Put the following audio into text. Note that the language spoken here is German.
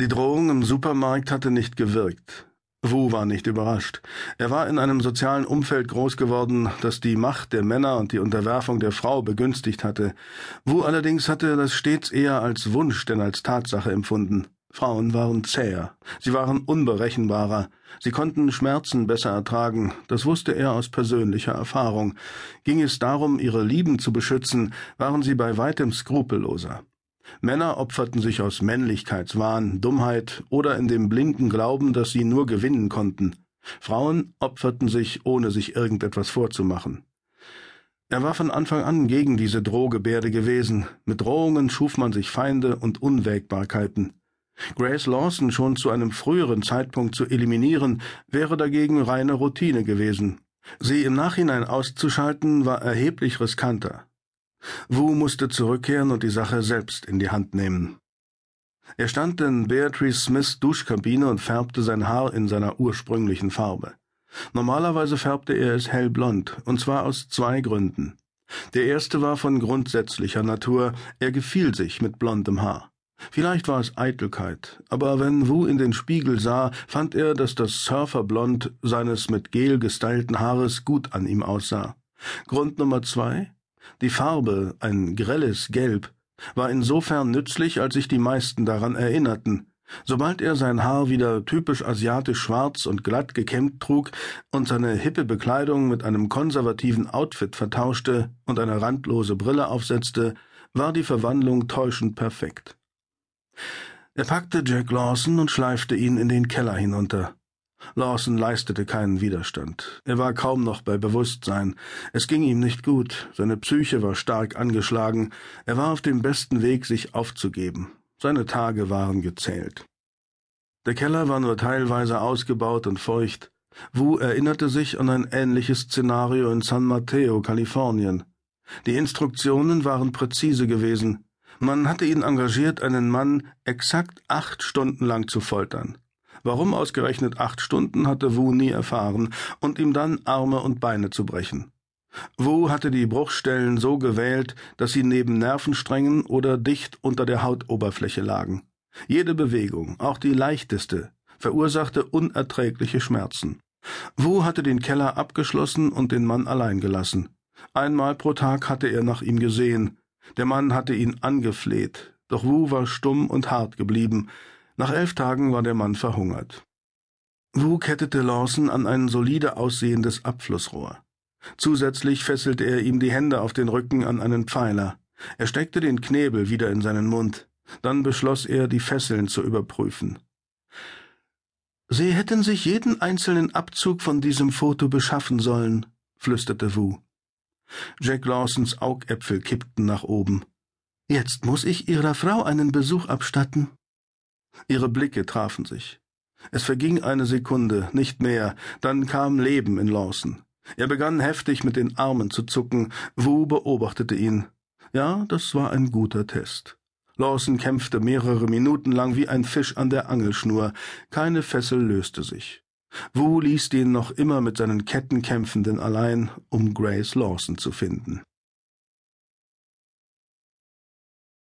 Die Drohung im Supermarkt hatte nicht gewirkt. Wu war nicht überrascht. Er war in einem sozialen Umfeld groß geworden, das die Macht der Männer und die Unterwerfung der Frau begünstigt hatte. Wu allerdings hatte das stets eher als Wunsch denn als Tatsache empfunden. Frauen waren zäher, sie waren unberechenbarer, sie konnten Schmerzen besser ertragen, das wusste er aus persönlicher Erfahrung. Ging es darum, ihre Lieben zu beschützen, waren sie bei weitem skrupelloser. Männer opferten sich aus Männlichkeitswahn, Dummheit oder in dem blinden Glauben, dass sie nur gewinnen konnten. Frauen opferten sich, ohne sich irgendetwas vorzumachen. Er war von Anfang an gegen diese Drohgebärde gewesen. Mit Drohungen schuf man sich Feinde und Unwägbarkeiten. Grace Lawson schon zu einem früheren Zeitpunkt zu eliminieren, wäre dagegen reine Routine gewesen. Sie im Nachhinein auszuschalten, war erheblich riskanter. Wu musste zurückkehren und die Sache selbst in die Hand nehmen. Er stand in Beatrice Smiths Duschkabine und färbte sein Haar in seiner ursprünglichen Farbe. Normalerweise färbte er es hellblond, und zwar aus zwei Gründen. Der erste war von grundsätzlicher Natur, er gefiel sich mit blondem Haar. Vielleicht war es Eitelkeit, aber wenn Wu in den Spiegel sah, fand er, dass das Surferblond seines mit Gel gestylten Haares gut an ihm aussah. Grund Nummer zwei die Farbe, ein grelles Gelb, war insofern nützlich, als sich die meisten daran erinnerten. Sobald er sein Haar wieder typisch asiatisch schwarz und glatt gekämmt trug und seine hippe Bekleidung mit einem konservativen Outfit vertauschte und eine randlose Brille aufsetzte, war die Verwandlung täuschend perfekt. Er packte Jack Lawson und schleifte ihn in den Keller hinunter. Lawson leistete keinen Widerstand. Er war kaum noch bei Bewusstsein. Es ging ihm nicht gut. Seine Psyche war stark angeschlagen. Er war auf dem besten Weg, sich aufzugeben. Seine Tage waren gezählt. Der Keller war nur teilweise ausgebaut und feucht. Wu erinnerte sich an ein ähnliches Szenario in San Mateo, Kalifornien. Die Instruktionen waren präzise gewesen. Man hatte ihn engagiert, einen Mann exakt acht Stunden lang zu foltern. Warum ausgerechnet acht Stunden hatte Wu nie erfahren, und ihm dann Arme und Beine zu brechen. Wu hatte die Bruchstellen so gewählt, dass sie neben Nervensträngen oder dicht unter der Hautoberfläche lagen. Jede Bewegung, auch die leichteste, verursachte unerträgliche Schmerzen. Wu hatte den Keller abgeschlossen und den Mann allein gelassen. Einmal pro Tag hatte er nach ihm gesehen. Der Mann hatte ihn angefleht, doch Wu war stumm und hart geblieben, nach elf Tagen war der Mann verhungert. Wu kettete Lawson an ein solide aussehendes Abflussrohr. Zusätzlich fesselte er ihm die Hände auf den Rücken an einen Pfeiler. Er steckte den Knebel wieder in seinen Mund. Dann beschloss er, die Fesseln zu überprüfen. Sie hätten sich jeden einzelnen Abzug von diesem Foto beschaffen sollen, flüsterte Wu. Jack Lawsons Augäpfel kippten nach oben. Jetzt muss ich Ihrer Frau einen Besuch abstatten. Ihre Blicke trafen sich. Es verging eine Sekunde, nicht mehr, dann kam Leben in Lawson. Er begann heftig mit den Armen zu zucken. Wu beobachtete ihn. Ja, das war ein guter Test. Lawson kämpfte mehrere Minuten lang wie ein Fisch an der Angelschnur. Keine Fessel löste sich. Wu ließ den noch immer mit seinen Ketten kämpfenden allein, um Grace Lawson zu finden.